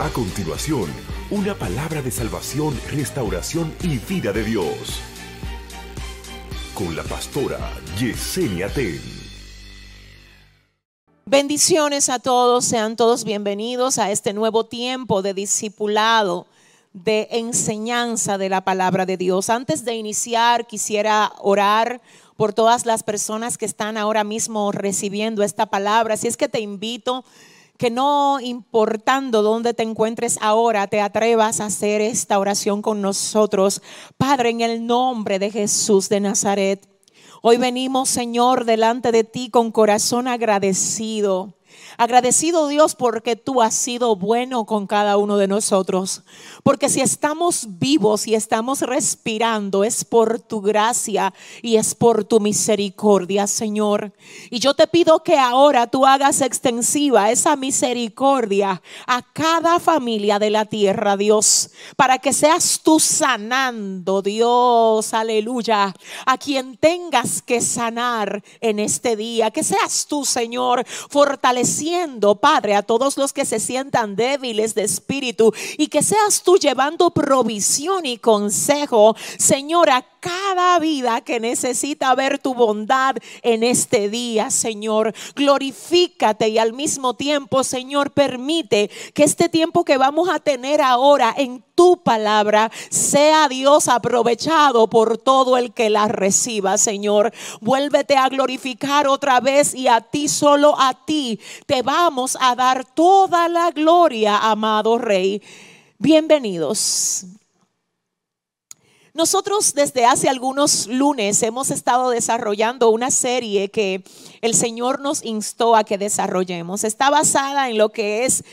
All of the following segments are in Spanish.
A continuación, una palabra de salvación, restauración y vida de Dios. Con la pastora Yesenia Ten. Bendiciones a todos, sean todos bienvenidos a este nuevo tiempo de discipulado, de enseñanza de la palabra de Dios. Antes de iniciar, quisiera orar por todas las personas que están ahora mismo recibiendo esta palabra. Así es que te invito que no importando dónde te encuentres ahora, te atrevas a hacer esta oración con nosotros. Padre, en el nombre de Jesús de Nazaret, hoy venimos, Señor, delante de ti con corazón agradecido. Agradecido Dios porque tú has sido bueno con cada uno de nosotros. Porque si estamos vivos y estamos respirando es por tu gracia y es por tu misericordia, Señor. Y yo te pido que ahora tú hagas extensiva esa misericordia a cada familia de la tierra, Dios. Para que seas tú sanando, Dios, aleluya. A quien tengas que sanar en este día. Que seas tú, Señor, fortaleciendo Padre, a todos los que se sientan débiles de espíritu y que seas tú llevando provisión y consejo, Señor, cada vida que necesita ver tu bondad en este día, Señor. Glorifícate y al mismo tiempo, Señor, permite que este tiempo que vamos a tener ahora en tu palabra sea Dios aprovechado por todo el que la reciba, Señor. Vuélvete a glorificar otra vez y a ti, solo a ti, te vamos a dar toda la gloria, amado Rey. Bienvenidos. Nosotros desde hace algunos lunes hemos estado desarrollando una serie que el Señor nos instó a que desarrollemos. Está basada en lo que es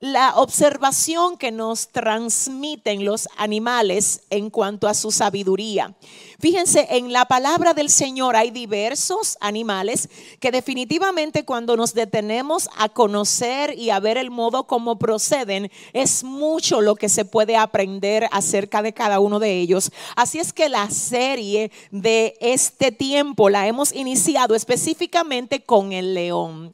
la observación que nos transmiten los animales en cuanto a su sabiduría. Fíjense, en la palabra del Señor hay diversos animales que definitivamente cuando nos detenemos a conocer y a ver el modo como proceden, es mucho lo que se puede aprender acerca de cada uno de ellos. Así es que la serie de este tiempo la hemos iniciado específicamente con el león.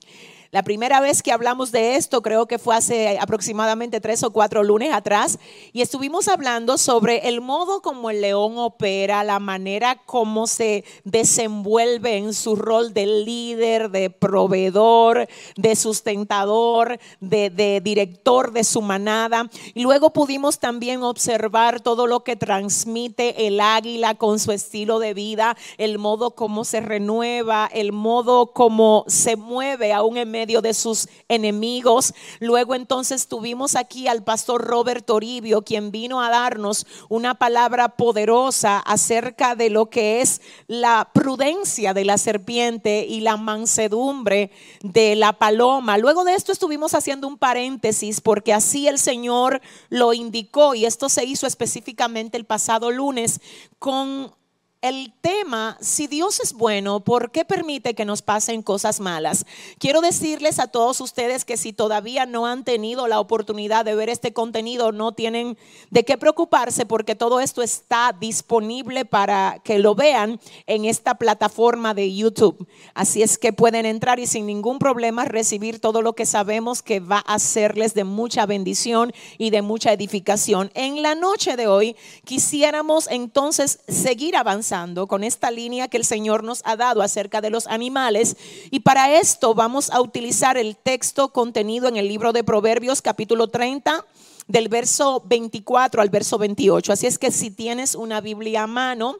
La primera vez que hablamos de esto creo que fue hace aproximadamente tres o cuatro lunes atrás y estuvimos hablando sobre el modo como el león opera, la manera como se desenvuelve en su rol de líder, de proveedor, de sustentador, de, director de su manada. Y luego pudimos también observar todo lo que transmite el águila con su estilo de vida, el modo como se renueva, el modo como se mueve aún en medio de sus enemigos. Luego entonces tuvimos aquí al pastor Robert Toribio, quien vino a darnos una palabra poderosa acerca de lo que es la prudencia de la serpiente y la mansedumbre de la paloma. Luego de esto estuvimos haciendo un paréntesis porque así el Señor lo indicó y esto se hizo específicamente el pasado lunes con el tema, si Dios es bueno, ¿por qué permite que nos pasen cosas malas? Quiero decirles a todos ustedes que si todavía no han tenido la oportunidad de ver este contenido, no tienen de qué preocuparse porque todo esto está disponible para que lo vean en esta plataforma de YouTube. Así es que pueden entrar y sin ningún problema recibir todo lo que sabemos que va a serles de mucha bendición y de mucha edificación. En la noche de hoy quisiéramos entonces seguir avanzando con esta línea que el Señor nos ha dado acerca de los animales. Y para esto vamos a utilizar el texto contenido en el libro de Proverbios capítulo 30 del verso 24 al verso 28. Así es que si tienes una Biblia a mano,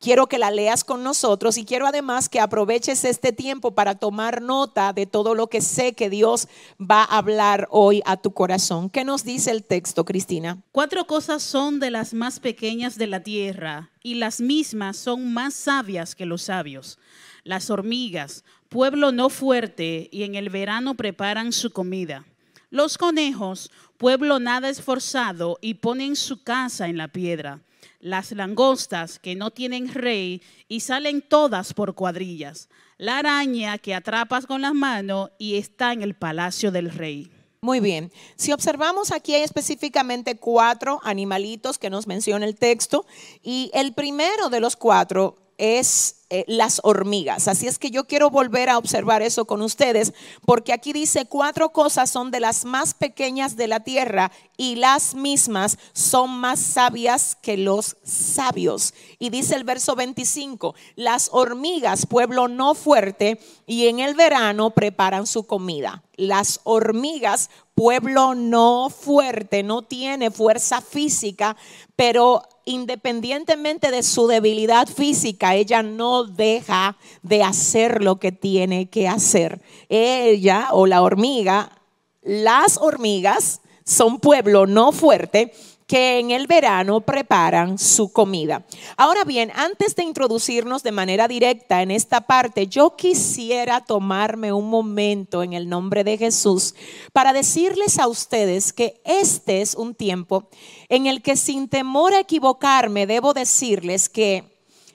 Quiero que la leas con nosotros y quiero además que aproveches este tiempo para tomar nota de todo lo que sé que Dios va a hablar hoy a tu corazón. ¿Qué nos dice el texto, Cristina? Cuatro cosas son de las más pequeñas de la tierra y las mismas son más sabias que los sabios. Las hormigas, pueblo no fuerte y en el verano preparan su comida. Los conejos, pueblo nada esforzado y ponen su casa en la piedra las langostas que no tienen rey y salen todas por cuadrillas, la araña que atrapas con las manos y está en el palacio del rey. Muy bien. Si observamos aquí hay específicamente cuatro animalitos que nos menciona el texto y el primero de los cuatro es eh, las hormigas. Así es que yo quiero volver a observar eso con ustedes, porque aquí dice cuatro cosas son de las más pequeñas de la tierra y las mismas son más sabias que los sabios. Y dice el verso 25, las hormigas, pueblo no fuerte, y en el verano preparan su comida. Las hormigas, pueblo no fuerte, no tiene fuerza física, pero independientemente de su debilidad física, ella no deja de hacer lo que tiene que hacer. Ella o la hormiga, las hormigas son pueblo no fuerte que en el verano preparan su comida. Ahora bien, antes de introducirnos de manera directa en esta parte, yo quisiera tomarme un momento en el nombre de Jesús para decirles a ustedes que este es un tiempo en el que sin temor a equivocarme debo decirles que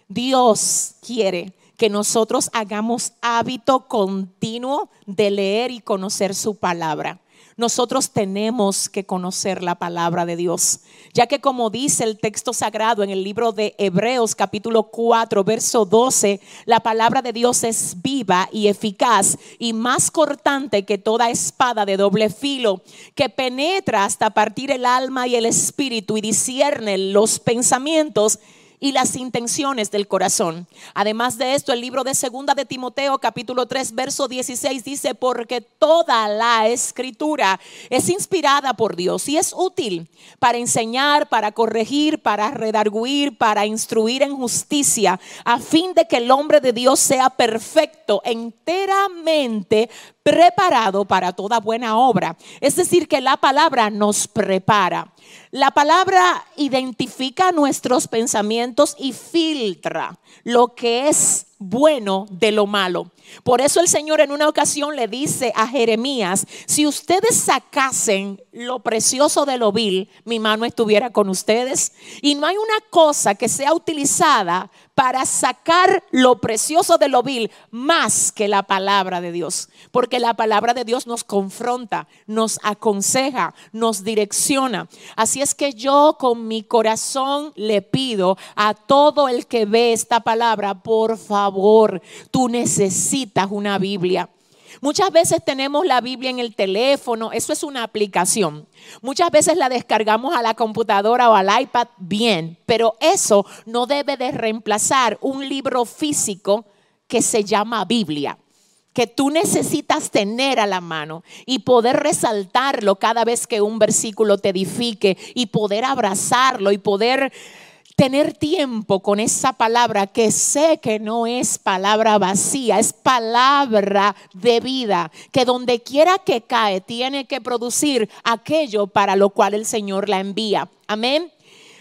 Dios quiere que nosotros hagamos hábito continuo de leer y conocer su palabra nosotros tenemos que conocer la palabra de Dios, ya que como dice el texto sagrado en el libro de Hebreos capítulo 4, verso 12, la palabra de Dios es viva y eficaz y más cortante que toda espada de doble filo, que penetra hasta partir el alma y el espíritu y discierne los pensamientos y las intenciones del corazón. Además de esto, el libro de Segunda de Timoteo, capítulo 3, verso 16 dice, porque toda la escritura es inspirada por Dios y es útil para enseñar, para corregir, para redarguir, para instruir en justicia, a fin de que el hombre de Dios sea perfecto, enteramente preparado para toda buena obra. Es decir, que la palabra nos prepara. La palabra identifica nuestros pensamientos y filtra lo que es bueno de lo malo. Por eso el Señor en una ocasión le dice a Jeremías, si ustedes sacasen lo precioso de lo vil, mi mano estuviera con ustedes. Y no hay una cosa que sea utilizada para sacar lo precioso de lo vil más que la palabra de Dios. Porque la palabra de Dios nos confronta, nos aconseja, nos direcciona. Así es que yo con mi corazón le pido a todo el que ve esta palabra, por favor, tú necesitas una Biblia. Muchas veces tenemos la Biblia en el teléfono, eso es una aplicación. Muchas veces la descargamos a la computadora o al iPad, bien, pero eso no debe de reemplazar un libro físico que se llama Biblia que tú necesitas tener a la mano y poder resaltarlo cada vez que un versículo te edifique y poder abrazarlo y poder tener tiempo con esa palabra que sé que no es palabra vacía, es palabra de vida, que donde quiera que cae tiene que producir aquello para lo cual el Señor la envía. Amén.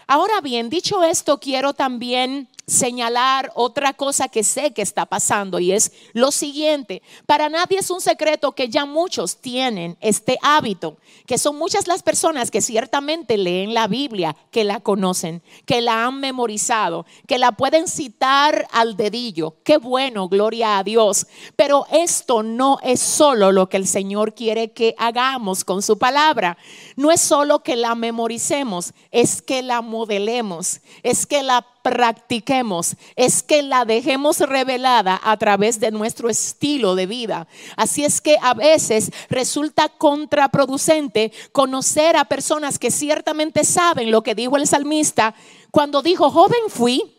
Ahora bien, dicho esto, quiero también señalar otra cosa que sé que está pasando y es lo siguiente. Para nadie es un secreto que ya muchos tienen este hábito, que son muchas las personas que ciertamente leen la Biblia, que la conocen, que la han memorizado, que la pueden citar al dedillo. Qué bueno, gloria a Dios. Pero esto no es solo lo que el Señor quiere que hagamos con su palabra. No es solo que la memoricemos, es que la modelemos, es que la practiquemos, es que la dejemos revelada a través de nuestro estilo de vida. Así es que a veces resulta contraproducente conocer a personas que ciertamente saben lo que dijo el salmista cuando dijo, joven fui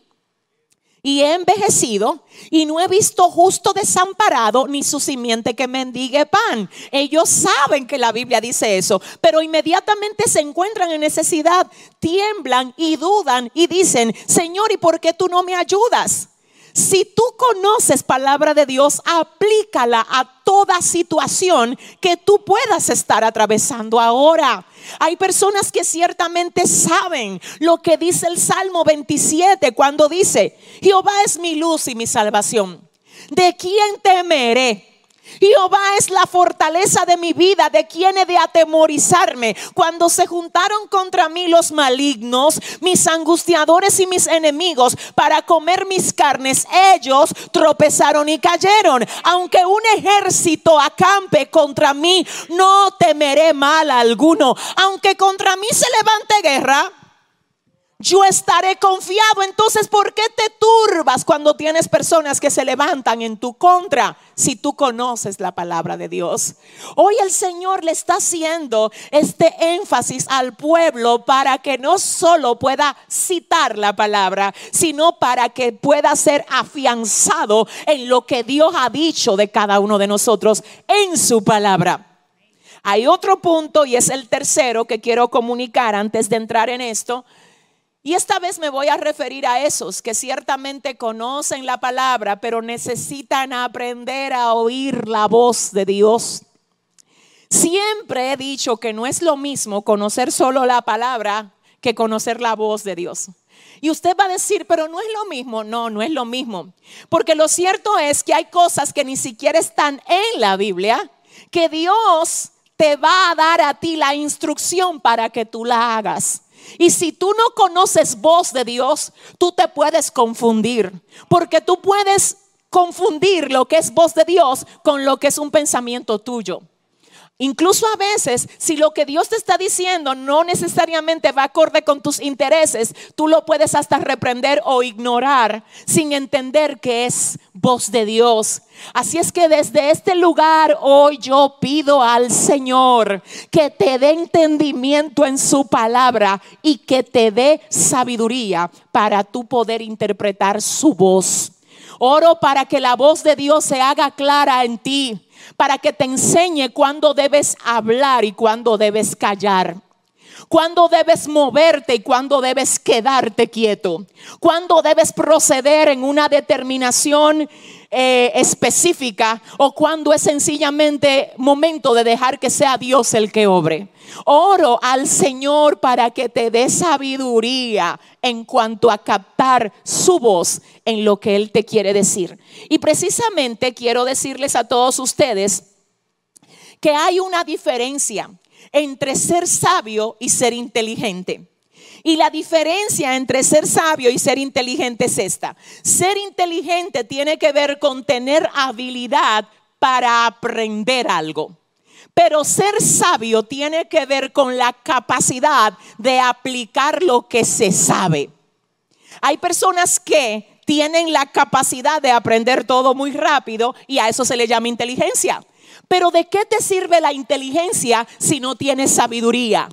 y he envejecido y no he visto justo desamparado ni su simiente que mendigue pan. Ellos saben que la Biblia dice eso, pero inmediatamente se encuentran en necesidad, tiemblan y dudan y dicen, Señor, ¿y por qué tú no me ayudas? Si tú conoces palabra de Dios, aplícala a toda situación que tú puedas estar atravesando ahora. Hay personas que ciertamente saben lo que dice el Salmo 27 cuando dice, Jehová es mi luz y mi salvación. ¿De quién temeré? Jehová es la fortaleza de mi vida, de quien he de atemorizarme. Cuando se juntaron contra mí los malignos, mis angustiadores y mis enemigos, para comer mis carnes, ellos tropezaron y cayeron. Aunque un ejército acampe contra mí, no temeré mal alguno. Aunque contra mí se levante guerra, yo estaré confiado. Entonces, ¿por qué te turbas cuando tienes personas que se levantan en tu contra si tú conoces la palabra de Dios? Hoy el Señor le está haciendo este énfasis al pueblo para que no solo pueda citar la palabra, sino para que pueda ser afianzado en lo que Dios ha dicho de cada uno de nosotros en su palabra. Hay otro punto y es el tercero que quiero comunicar antes de entrar en esto y esta vez me voy a referir a esos que ciertamente conocen la palabra, pero necesitan aprender a oír la voz de Dios. Siempre he dicho que no es lo mismo conocer solo la palabra que conocer la voz de Dios. Y usted va a decir, pero no es lo mismo. No, no es lo mismo. Porque lo cierto es que hay cosas que ni siquiera están en la Biblia, que Dios te va a dar a ti la instrucción para que tú la hagas. Y si tú no conoces voz de Dios, tú te puedes confundir, porque tú puedes confundir lo que es voz de Dios con lo que es un pensamiento tuyo. Incluso a veces, si lo que Dios te está diciendo no necesariamente va acorde con tus intereses, tú lo puedes hasta reprender o ignorar sin entender que es voz de Dios. Así es que desde este lugar hoy yo pido al Señor que te dé entendimiento en su palabra y que te dé sabiduría para tú poder interpretar su voz. Oro para que la voz de Dios se haga clara en ti para que te enseñe cuándo debes hablar y cuándo debes callar. Cuándo debes moverte y cuándo debes quedarte quieto. Cuándo debes proceder en una determinación eh, específica o cuando es sencillamente momento de dejar que sea Dios el que obre. Oro al Señor para que te dé sabiduría en cuanto a captar su voz en lo que Él te quiere decir. Y precisamente quiero decirles a todos ustedes que hay una diferencia entre ser sabio y ser inteligente. Y la diferencia entre ser sabio y ser inteligente es esta. Ser inteligente tiene que ver con tener habilidad para aprender algo. Pero ser sabio tiene que ver con la capacidad de aplicar lo que se sabe. Hay personas que tienen la capacidad de aprender todo muy rápido y a eso se le llama inteligencia. Pero ¿de qué te sirve la inteligencia si no tienes sabiduría?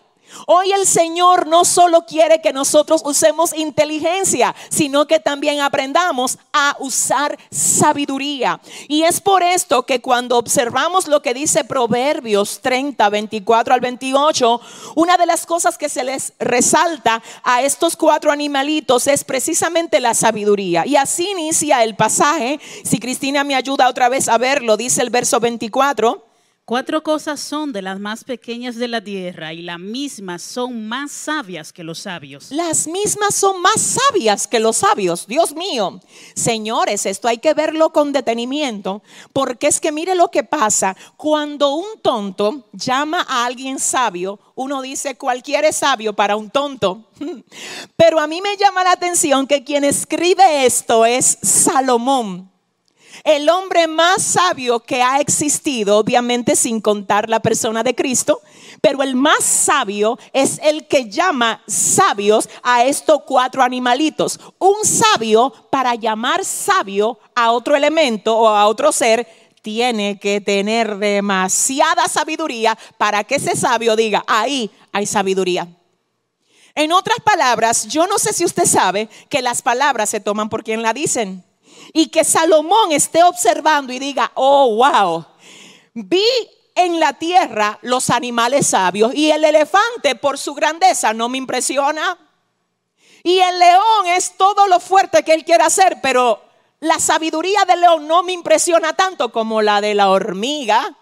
Hoy el Señor no solo quiere que nosotros usemos inteligencia, sino que también aprendamos a usar sabiduría. Y es por esto que cuando observamos lo que dice Proverbios 30, 24 al 28, una de las cosas que se les resalta a estos cuatro animalitos es precisamente la sabiduría. Y así inicia el pasaje. Si Cristina me ayuda otra vez a verlo, dice el verso 24. Cuatro cosas son de las más pequeñas de la tierra y las mismas son más sabias que los sabios. Las mismas son más sabias que los sabios. Dios mío, señores, esto hay que verlo con detenimiento porque es que mire lo que pasa. Cuando un tonto llama a alguien sabio, uno dice cualquier es sabio para un tonto. Pero a mí me llama la atención que quien escribe esto es Salomón el hombre más sabio que ha existido, obviamente sin contar la persona de Cristo, pero el más sabio es el que llama sabios a estos cuatro animalitos. Un sabio, para llamar sabio a otro elemento o a otro ser, tiene que tener demasiada sabiduría para que ese sabio diga, ahí hay sabiduría. En otras palabras, yo no sé si usted sabe que las palabras se toman por quien la dicen y que Salomón esté observando y diga, oh, wow, vi en la tierra los animales sabios y el elefante por su grandeza no me impresiona. Y el león es todo lo fuerte que él quiere hacer, pero la sabiduría del león no me impresiona tanto como la de la hormiga.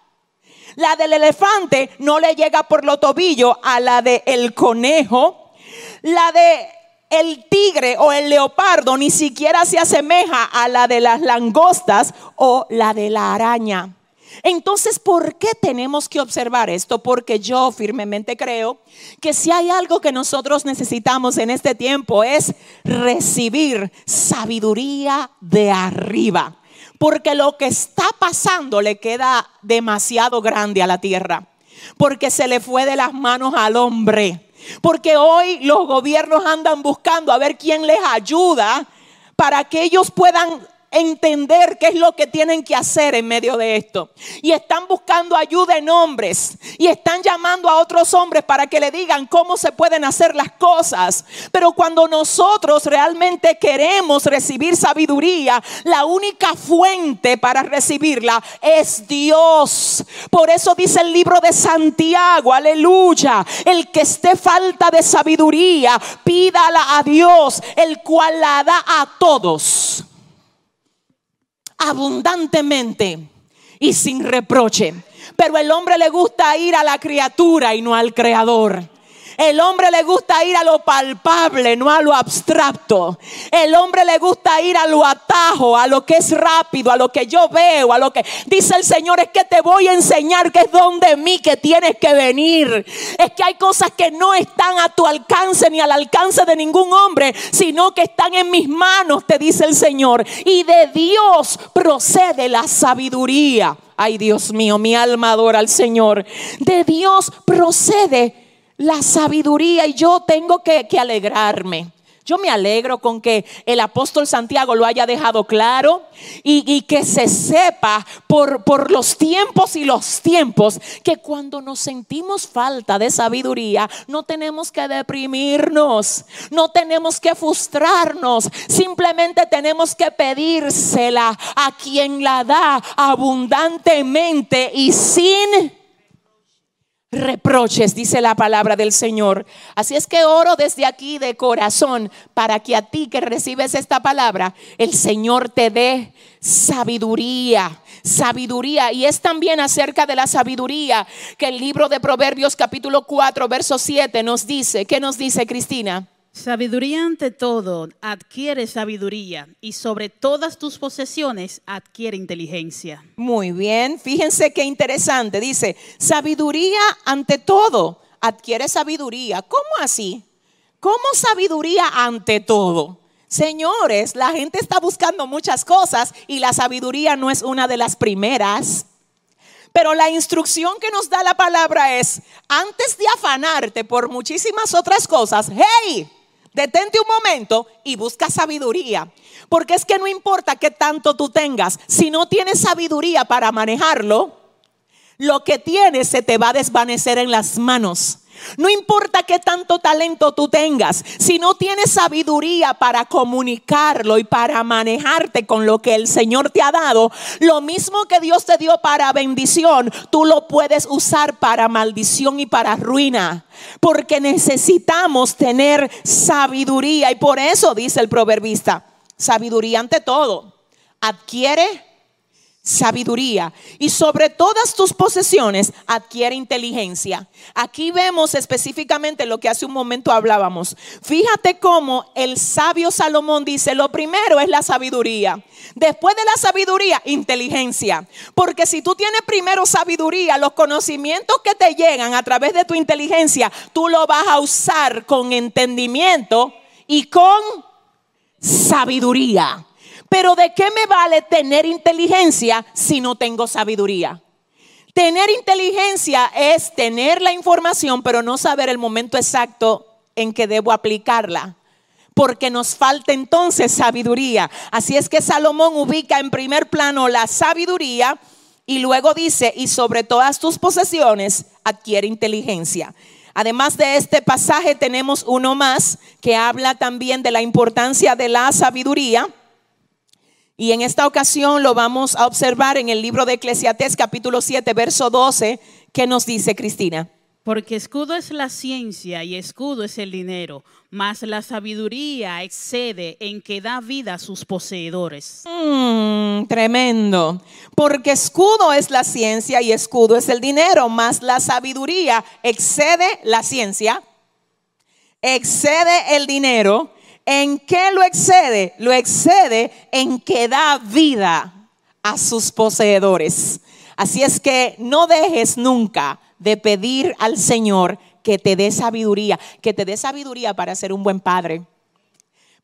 La del elefante no le llega por los tobillos a la del el conejo. La de el tigre o el leopardo ni siquiera se asemeja a la de las langostas o la de la araña. Entonces, ¿por qué tenemos que observar esto? Porque yo firmemente creo que si hay algo que nosotros necesitamos en este tiempo es recibir sabiduría de arriba. Porque lo que está pasando le queda demasiado grande a la tierra. Porque se le fue de las manos al hombre Porque hoy los gobiernos andan buscando a ver quién les ayuda para que ellos puedan entender qué es lo que tienen que hacer en medio de esto. Y están buscando ayuda en hombres. Y están llamando a otros hombres para que le digan cómo se pueden hacer las cosas. Pero cuando nosotros realmente queremos recibir sabiduría, la única fuente para recibirla es Dios. Por eso dice el libro de Santiago, aleluya. El que esté falta de sabiduría, pídala a Dios, el cual la da a todos abundantemente y sin reproche. Pero el hombre le gusta ir a la criatura y no al creador. El hombre le gusta ir a lo palpable, no a lo abstracto. El hombre le gusta ir a lo atajo, a lo que es rápido, a lo que yo veo, a lo que dice el Señor es que te voy a enseñar que es donde mí que tienes que venir. Es que hay cosas que no están a tu alcance ni al alcance de ningún hombre, sino que están en mis manos, te dice el Señor. Y de Dios procede la sabiduría. Ay, Dios mío, mi alma adora al Señor. De Dios procede la sabiduría y yo tengo que, alegrarme. Yo me alegro con que el apóstol Santiago lo haya dejado claro y, que se sepa por, los tiempos y los tiempos que cuando nos sentimos falta de sabiduría no tenemos que deprimirnos, no tenemos que frustrarnos, simplemente tenemos que pedírsela a quien la da abundantemente y sin reproches, dice la palabra del Señor. Así es que oro desde aquí de corazón para que a ti que recibes esta palabra, el Señor te dé sabiduría, sabiduría. Y es también acerca de la sabiduría que el libro de Proverbios capítulo 4, verso 7 nos dice. ¿Qué nos dice Cristina? Sabiduría ante todo, adquiere sabiduría y sobre todas tus posesiones adquiere inteligencia. Muy bien, fíjense qué interesante. Dice, sabiduría ante todo, adquiere sabiduría. ¿Cómo así? ¿Cómo sabiduría ante todo? Señores, la gente está buscando muchas cosas y la sabiduría no es una de las primeras. Pero la instrucción que nos da la palabra es, antes de afanarte por muchísimas otras cosas, hey, Detente un momento y busca sabiduría. Porque es que no importa qué tanto tú tengas, si no tienes sabiduría para manejarlo, lo que tienes se te va a desvanecer en las manos. No importa qué tanto talento tú tengas, si no tienes sabiduría para comunicarlo y para manejarte con lo que el Señor te ha dado, lo mismo que Dios te dio para bendición, tú lo puedes usar para maldición y para ruina. Porque necesitamos tener sabiduría y por eso dice el proverbista, sabiduría ante todo. Adquiere sabiduría y sobre todas tus posesiones adquiere inteligencia. Aquí vemos específicamente lo que hace un momento hablábamos. Fíjate cómo el sabio Salomón dice, lo primero es la sabiduría. Después de la sabiduría, inteligencia. Porque si tú tienes primero sabiduría, los conocimientos que te llegan a través de tu inteligencia, tú lo vas a usar con entendimiento y con sabiduría. Pero ¿de qué me vale tener inteligencia si no tengo sabiduría? Tener inteligencia es tener la información, pero no saber el momento exacto en que debo aplicarla. Porque nos falta entonces sabiduría. Así es que Salomón ubica en primer plano la sabiduría y luego dice, y sobre todas tus posesiones adquiere inteligencia. Además de este pasaje tenemos uno más que habla también de la importancia de la sabiduría y en esta ocasión lo vamos a observar en el libro de Eclesiastés capítulo 7, verso 12, que nos dice Cristina. Porque escudo es la ciencia y escudo es el dinero, mas la sabiduría excede en que da vida a sus poseedores. Mm, tremendo. Porque escudo es la ciencia y escudo es el dinero, mas la sabiduría excede la ciencia, excede el dinero ¿En qué lo excede? Lo excede en que da vida a sus poseedores. Así es que no dejes nunca de pedir al Señor que te dé sabiduría, que te dé sabiduría para ser un buen padre,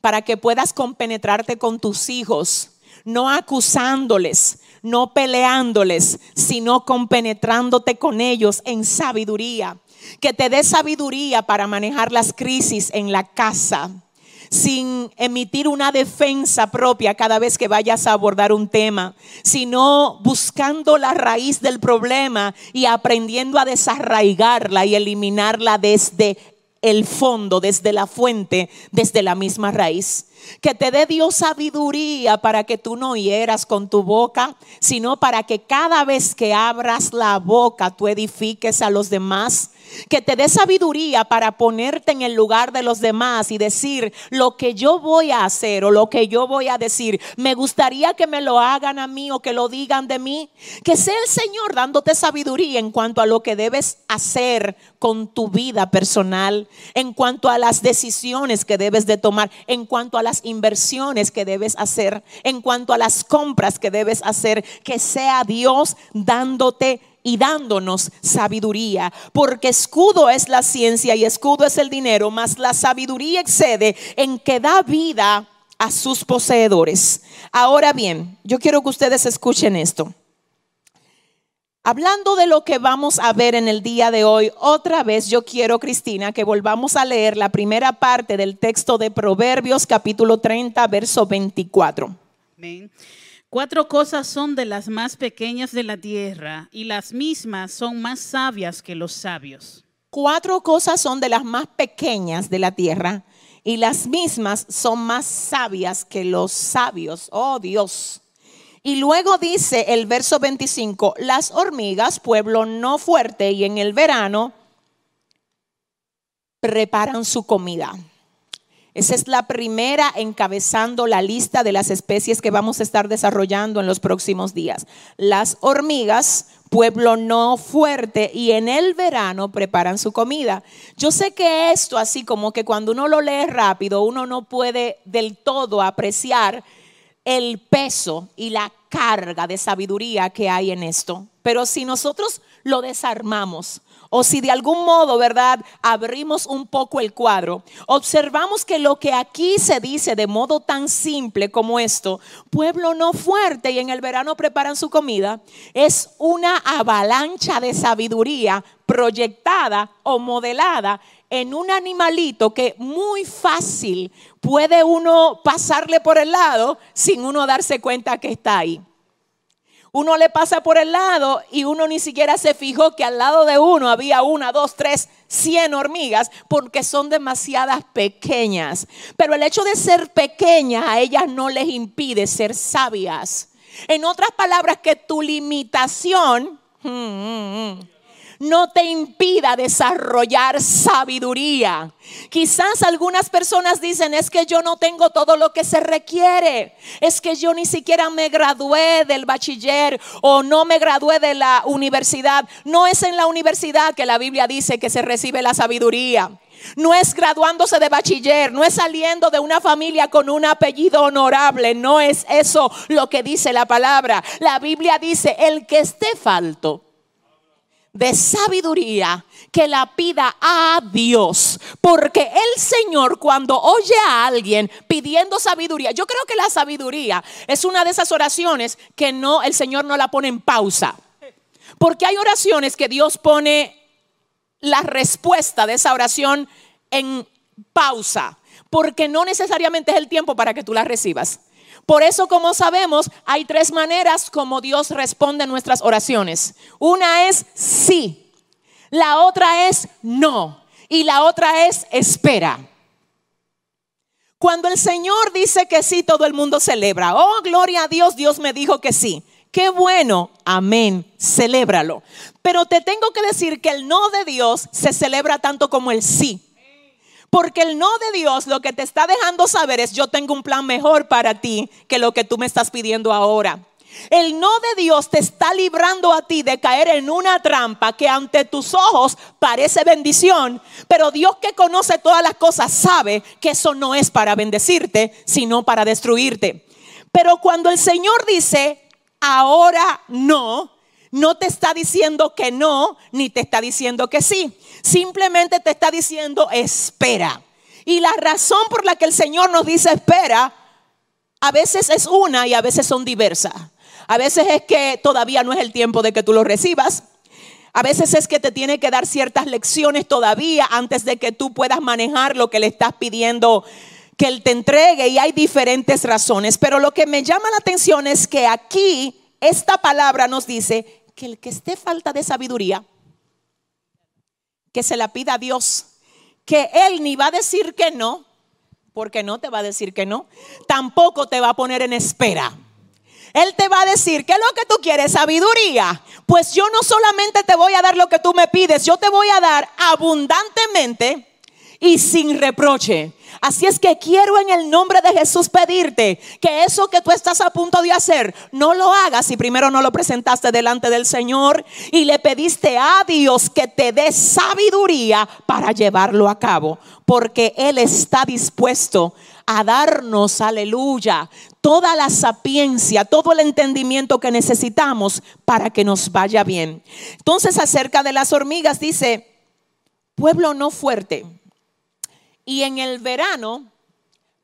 para que puedas compenetrarte con tus hijos, no acusándoles, no peleándoles, sino compenetrándote con ellos en sabiduría que te dé sabiduría para manejar las crisis en la casa sin emitir una defensa propia cada vez que vayas a abordar un tema, sino buscando la raíz del problema y aprendiendo a desarraigarla y eliminarla desde el fondo, desde la fuente, desde la misma raíz. Que te dé Dios sabiduría para que tú no hieras con tu boca, sino para que cada vez que abras la boca tú edifiques a los demás que te dé sabiduría para ponerte en el lugar de los demás y decir lo que yo voy a hacer o lo que yo voy a decir. Me gustaría que me lo hagan a mí o que lo digan de mí. Que sea el Señor dándote sabiduría en cuanto a lo que debes hacer con tu vida personal, en cuanto a las decisiones que debes de tomar, en cuanto a las inversiones que debes hacer, en cuanto a las compras que debes hacer. Que sea Dios dándote y dándonos sabiduría, porque escudo es la ciencia y escudo es el dinero, mas la sabiduría excede en que da vida a sus poseedores. Ahora bien, yo quiero que ustedes escuchen esto. Hablando de lo que vamos a ver en el día de hoy, otra vez yo quiero, Cristina, que volvamos a leer la primera parte del texto de Proverbios capítulo 30, verso 24. Amén. Cuatro cosas son de las más pequeñas de la tierra y las mismas son más sabias que los sabios. Cuatro cosas son de las más pequeñas de la tierra y las mismas son más sabias que los sabios. Oh Dios. Y luego dice el verso 25, las hormigas, pueblo no fuerte, y en el verano preparan su comida. Esa es la primera encabezando la lista de las especies que vamos a estar desarrollando en los próximos días. Las hormigas, pueblo no fuerte, y en el verano preparan su comida. Yo sé que esto, así como que cuando uno lo lee rápido, uno no puede del todo apreciar el peso y la carga de sabiduría que hay en esto. Pero si nosotros lo desarmamos, o si de algún modo, ¿verdad?, abrimos un poco el cuadro, observamos que lo que aquí se dice de modo tan simple como esto, pueblo no fuerte y en el verano preparan su comida, es una avalancha de sabiduría proyectada o modelada en un animalito que muy fácil puede uno pasarle por el lado sin uno darse cuenta que está ahí. Uno le pasa por el lado y uno ni siquiera se fijó que al lado de uno había una, dos, tres, cien hormigas porque son demasiadas pequeñas. Pero el hecho de ser pequeñas a ellas no les impide ser sabias. En otras palabras, que tu limitación... Mm, mm, mm, no te impida desarrollar sabiduría. Quizás algunas personas dicen, es que yo no tengo todo lo que se requiere, es que yo ni siquiera me gradué del bachiller o no me gradué de la universidad. No es en la universidad que la Biblia dice que se recibe la sabiduría. No es graduándose de bachiller, no es saliendo de una familia con un apellido honorable, no es eso lo que dice la palabra. La Biblia dice, el que esté falto de sabiduría que la pida a Dios. Porque el Señor cuando oye a alguien pidiendo sabiduría, yo creo que la sabiduría es una de esas oraciones que no el Señor no la pone en pausa. Porque hay oraciones que Dios pone la respuesta de esa oración en pausa, porque no necesariamente es el tiempo para que tú la recibas. Por eso, como sabemos, hay tres maneras como Dios responde a nuestras oraciones. Una es sí, la otra es no y la otra es espera. Cuando el Señor dice que sí, todo el mundo celebra. Oh, gloria a Dios, Dios me dijo que sí. Qué bueno, amén, celébralo. Pero te tengo que decir que el no de Dios se celebra tanto como el sí. Porque el no de Dios lo que te está dejando saber es yo tengo un plan mejor para ti que lo que tú me estás pidiendo ahora. El no de Dios te está librando a ti de caer en una trampa que ante tus ojos parece bendición, pero Dios que conoce todas las cosas sabe que eso no es para bendecirte, sino para destruirte. Pero cuando el Señor dice, ahora no, no te está diciendo que no, ni te está diciendo que sí. Simplemente te está diciendo espera. Y la razón por la que el Señor nos dice espera, a veces es una y a veces son diversas. A veces es que todavía no es el tiempo de que tú lo recibas. A veces es que te tiene que dar ciertas lecciones todavía antes de que tú puedas manejar lo que le estás pidiendo que Él te entregue y hay diferentes razones. Pero lo que me llama la atención es que aquí esta palabra nos dice que el que esté falta de sabiduría, que se la pida a Dios, que Él ni va a decir que no, porque no te va a decir que no, tampoco te va a poner en espera. Él te va a decir, ¿qué es lo que tú quieres? Sabiduría. Pues yo no solamente te voy a dar lo que tú me pides, yo te voy a dar abundantemente y sin reproche. Así es que quiero en el nombre de Jesús pedirte que eso que tú estás a punto de hacer, no lo hagas si primero no lo presentaste delante del Señor y le pediste a Dios que te dé sabiduría para llevarlo a cabo, porque Él está dispuesto a darnos, aleluya, toda la sapiencia, todo el entendimiento que necesitamos para que nos vaya bien. Entonces acerca de las hormigas dice, pueblo no fuerte y en el verano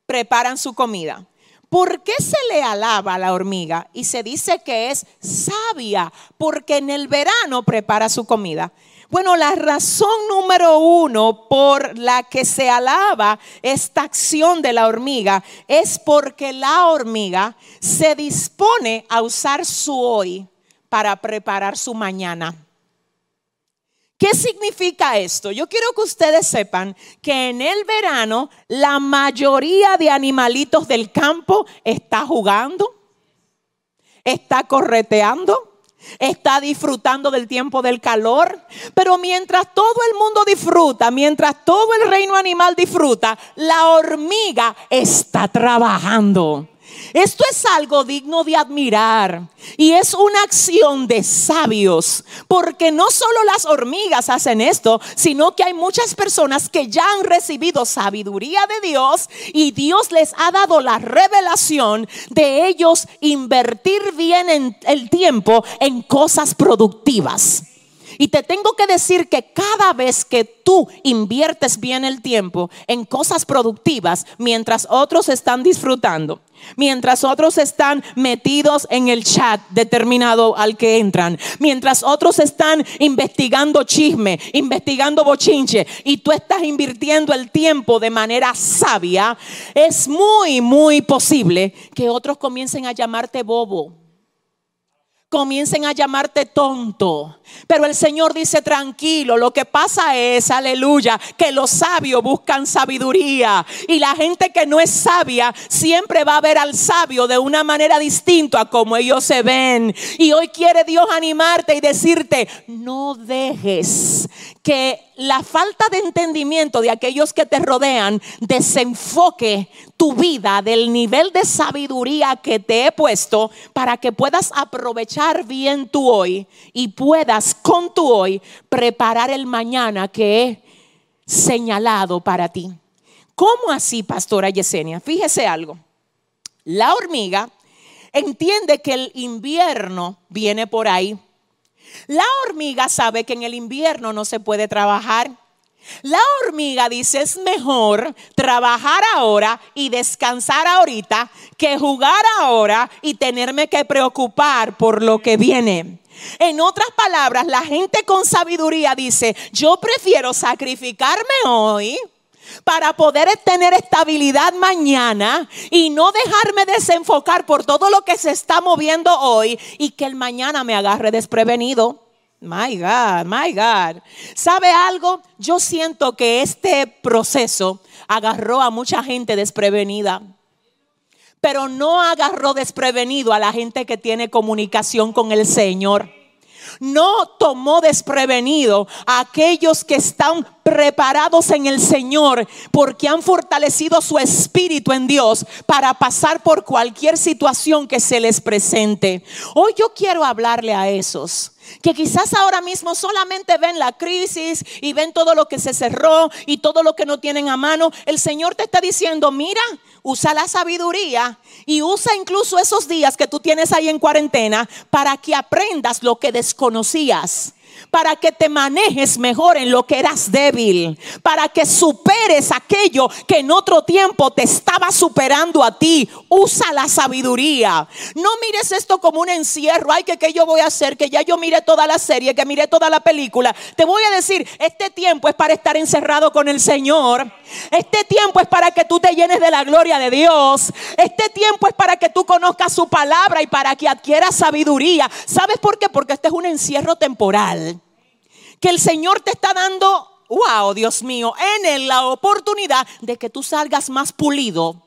preparan su comida. ¿Por qué se le alaba a la hormiga? Y se dice que es sabia, porque en el verano prepara su comida. Bueno, la razón número uno por la que se alaba esta acción de la hormiga es porque la hormiga se dispone a usar su hoy para preparar su mañana. ¿Qué significa esto? Yo quiero que ustedes sepan que en el verano la mayoría de animalitos del campo está jugando, está correteando, está disfrutando del tiempo del calor. Pero mientras todo el mundo disfruta, mientras todo el reino animal disfruta, la hormiga está trabajando. Esto es algo digno de admirar y es una acción de sabios, porque no solo las hormigas hacen esto, sino que hay muchas personas que ya han recibido sabiduría de Dios y Dios les ha dado la revelación de ellos invertir bien en el tiempo en cosas productivas. Y te tengo que decir que cada vez que tú inviertes bien el tiempo en cosas productivas, mientras otros están disfrutando, Mientras otros están metidos en el chat determinado al que entran. Mientras otros están investigando chisme, investigando bochinche. Y tú estás invirtiendo el tiempo de manera sabia. Es muy, muy posible que otros comiencen a llamarte bobo comiencen a llamarte tonto. Pero el Señor dice, tranquilo, lo que pasa es, aleluya, que los sabios buscan sabiduría. Y la gente que no es sabia siempre va a ver al sabio de una manera distinta a como ellos se ven. Y hoy quiere Dios animarte y decirte, no dejes que la falta de entendimiento de aquellos que te rodean desenfoque tu vida del nivel de sabiduría que te he puesto para que puedas aprovechar bien tu hoy y puedas con tu hoy preparar el mañana que he señalado para ti. ¿Cómo así, pastora Yesenia? Fíjese algo. La hormiga entiende que el invierno viene por ahí la hormiga sabe que en el invierno no se puede trabajar. La hormiga dice es mejor trabajar ahora y descansar ahorita que jugar ahora y tenerme que preocupar por lo que viene. En otras palabras, la gente con sabiduría dice, yo prefiero sacrificarme hoy para poder tener estabilidad mañana y no dejarme desenfocar por todo lo que se está moviendo hoy y que el mañana me agarre desprevenido. My God, my God. ¿Sabe algo? Yo siento que este proceso agarró a mucha gente desprevenida pero no agarró desprevenido a la gente que tiene comunicación con el Señor no tomó desprevenido a aquellos que están preparados en el Señor porque han fortalecido su espíritu en Dios para pasar por cualquier situación que se les presente. Hoy yo quiero hablarle a esos que quizás ahora mismo solamente ven la crisis y ven todo lo que se cerró y todo lo que no tienen a mano. El Señor te está diciendo, mira, usa la sabiduría y usa incluso esos días que tú tienes ahí en cuarentena para que aprendas lo que desconocías. Para que te manejes mejor en lo que eras débil, para que superes aquello que en otro tiempo te estaba superando a ti. Usa la sabiduría. No mires esto como un encierro. Ay, que, que yo voy a hacer, que ya yo mire toda la serie, que mire toda la película. Te voy a decir, este tiempo es para estar encerrado con el Señor. Este tiempo es para que tú te llenes de la gloria de Dios. Este tiempo es para que tú conozcas su palabra y para que adquieras sabiduría. ¿Sabes por qué? Porque este es un encierro temporal que el Señor te está dando, wow, Dios mío, en la oportunidad de que tú salgas más pulido.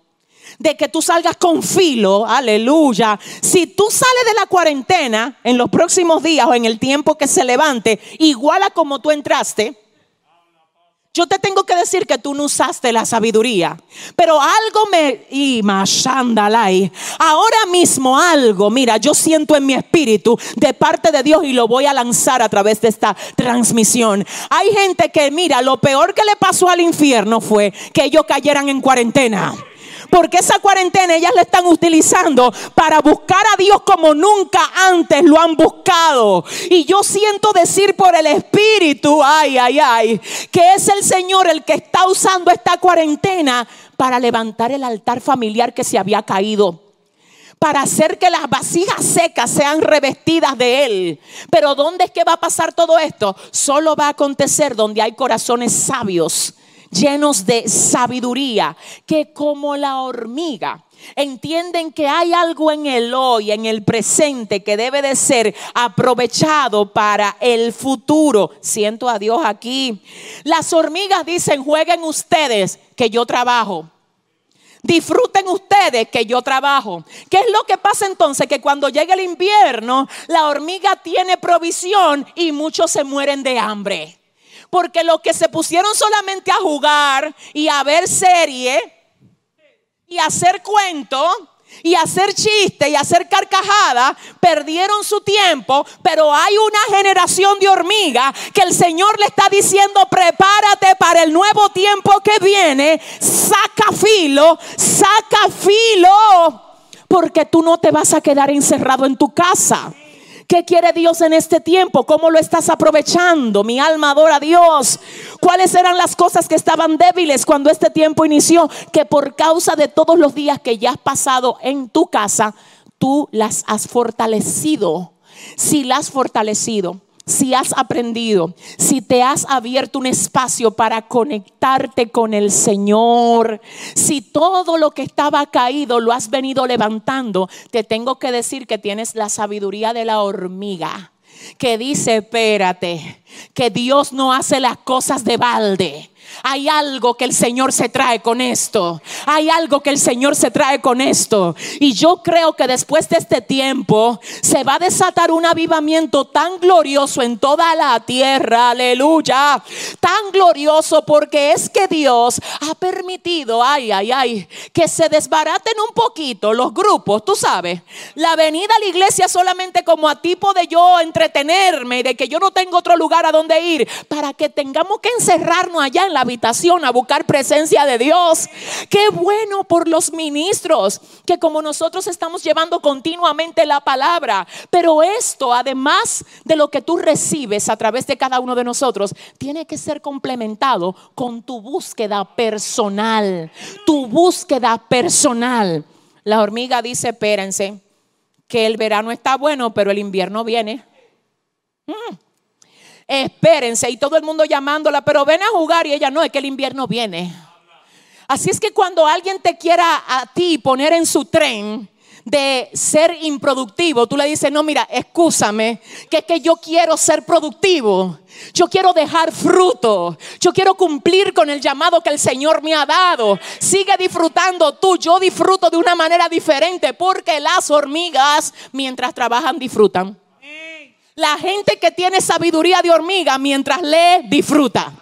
De que tú salgas con filo, aleluya. Si tú sales de la cuarentena en los próximos días o en el tiempo que se levante, igual a como tú entraste, yo te tengo que decir que tú no usaste la sabiduría, pero algo me y mashandalai. Ahora mismo algo, mira, yo siento en mi espíritu de parte de Dios y lo voy a lanzar a través de esta transmisión. Hay gente que mira, lo peor que le pasó al infierno fue que ellos cayeran en cuarentena. Porque esa cuarentena ellas la están utilizando para buscar a Dios como nunca antes lo han buscado. Y yo siento decir por el Espíritu, ay, ay, ay, que es el Señor el que está usando esta cuarentena para levantar el altar familiar que se había caído para hacer que las vasijas secas sean revestidas de Él. Pero ¿dónde es que va a pasar todo esto? Solo va a acontecer donde hay corazones sabios llenos de sabiduría, que como la hormiga entienden que hay algo en el hoy, en el presente, que debe de ser aprovechado para el futuro. Siento a Dios aquí. Las hormigas dicen, jueguen ustedes, que yo trabajo. Disfruten ustedes que yo trabajo. ¿Qué es lo que pasa entonces? Que cuando llega el invierno, la hormiga tiene provisión y muchos se mueren de hambre. Porque los que se pusieron solamente a jugar y a ver serie y a hacer cuento y a hacer chiste y a hacer carcajada, perdieron su tiempo, pero hay una generación de hormigas que el Señor le está diciendo, prepárate para el nuevo tiempo que viene, saca filo, saca filo, porque tú no te vas a quedar encerrado en tu casa. ¿Qué quiere Dios en este tiempo? ¿Cómo lo estás aprovechando? Mi alma adora a Dios. ¿Cuáles eran las cosas que estaban débiles cuando este tiempo inició? Que por causa de todos los días que ya has pasado en tu casa, tú las has fortalecido. Si las has fortalecido, si has aprendido, si te has abierto un espacio para conectarte con el Señor, si todo lo que estaba caído lo has venido levantando, te tengo que decir que tienes la sabiduría de la hormiga que dice, espérate, que Dios no hace las cosas de balde. Hay algo que el Señor se trae con esto. Hay algo que el Señor se trae con esto. Y yo creo que después de este tiempo se va a desatar un avivamiento tan glorioso en toda la tierra. Aleluya. Tan glorioso porque es que Dios ha permitido, ay, ay, ay, que se desbaraten un poquito los grupos. Tú sabes, la venida a la iglesia solamente como a tipo de yo entretenerme de que yo no tengo otro lugar a donde ir para que tengamos que encerrarnos allá en la habitación a buscar presencia de Dios. Qué bueno por los ministros que como nosotros estamos llevando continuamente la palabra. Pero esto, además de lo que tú recibes a través de cada uno de nosotros, tiene que ser complementado con tu búsqueda personal. Tu búsqueda personal. La hormiga dice, espérense, que el verano está bueno, pero el invierno viene. Mm espérense y todo el mundo llamándola, pero ven a jugar y ella no, es que el invierno viene. Así es que cuando alguien te quiera a ti poner en su tren, de ser improductivo, tú le dices, no, mira, escúchame, que es que yo quiero ser productivo. Yo quiero dejar fruto. Yo quiero cumplir con el llamado que el Señor me ha dado. Sigue disfrutando tú. Yo disfruto de una manera diferente porque las hormigas mientras trabajan disfrutan. La gente que tiene sabiduría de hormiga mientras lee, disfruta.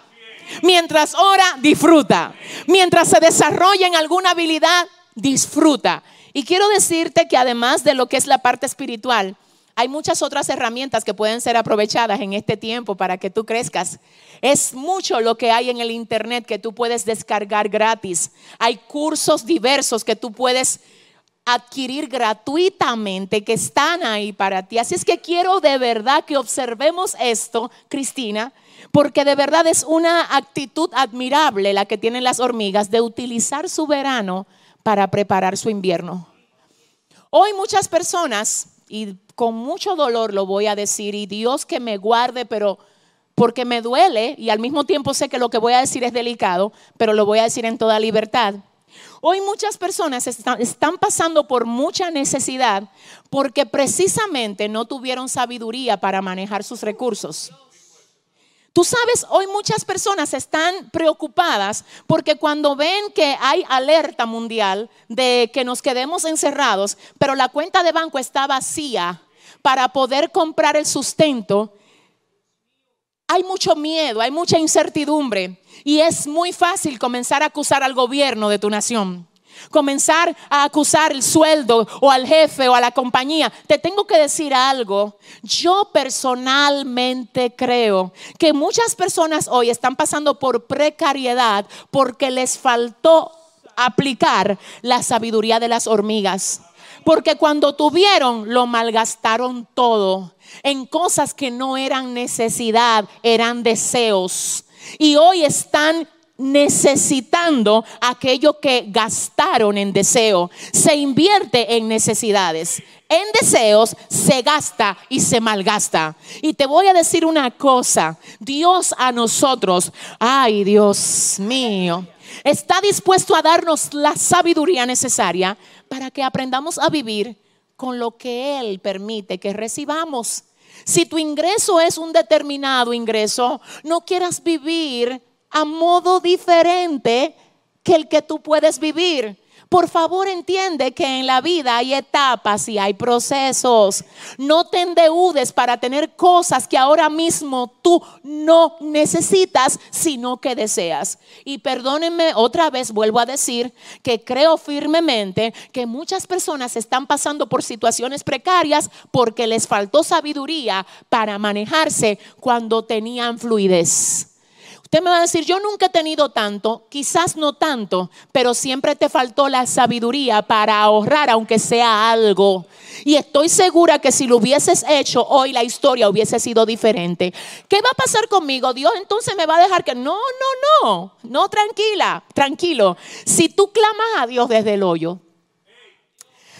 Mientras ora, disfruta. Mientras se desarrolla en alguna habilidad, disfruta. Y quiero decirte que además de lo que es la parte espiritual, hay muchas otras herramientas que pueden ser aprovechadas en este tiempo para que tú crezcas. Es mucho lo que hay en el Internet que tú puedes descargar gratis. Hay cursos diversos que tú puedes adquirir gratuitamente, que están ahí para ti. Así es que quiero de verdad que observemos esto, Cristina, porque de verdad es una actitud admirable la que tienen las hormigas de utilizar su verano para preparar su invierno. Hoy muchas personas, y con mucho dolor lo voy a decir, y Dios que me guarde, pero porque me duele y al mismo tiempo sé que lo que voy a decir es delicado, pero lo voy a decir en toda libertad. Hoy muchas personas están, pasando por mucha necesidad porque precisamente no tuvieron sabiduría para manejar sus recursos. Tú sabes, hoy muchas personas están preocupadas porque cuando ven que hay alerta mundial de que nos quedemos encerrados, pero la cuenta de banco está vacía para poder comprar el sustento, hay mucho miedo, hay mucha incertidumbre y es muy fácil comenzar a acusar al gobierno de tu nación. Comenzar a acusar el sueldo o al jefe o a la compañía. Te tengo que decir algo. Yo personalmente creo que muchas personas hoy están pasando por precariedad porque les faltó aplicar la sabiduría de las hormigas. Porque cuando tuvieron, lo malgastaron todo en cosas que no eran necesidad, eran deseos. Y hoy están necesitando aquello que gastaron en deseo. Se invierte en necesidades. En deseos se gasta y se malgasta. Y te voy a decir una cosa. Dios a nosotros, ay Dios mío, está dispuesto a darnos la sabiduría necesaria para que aprendamos a vivir con lo que Él permite que recibamos. Si tu ingreso es un determinado ingreso, no quieras vivir a modo diferente que el que tú puedes vivir. Por favor, entiende que en la vida hay etapas y hay procesos. No te endeudes para tener cosas que ahora mismo tú no necesitas, sino que deseas. Y perdónenme otra vez, vuelvo a decir que creo firmemente que muchas personas están pasando por situaciones precarias porque les faltó sabiduría para manejarse cuando tenían fluidez. Me va a decir, yo nunca he tenido tanto, quizás no tanto, pero siempre te faltó la sabiduría para ahorrar, aunque sea algo. Y estoy segura que si lo hubieses hecho, hoy la historia hubiese sido diferente. ¿Qué va a pasar conmigo? Dios entonces me va a dejar que... No, no, no, no, tranquila, tranquilo. Si tú clamas a Dios desde el hoyo,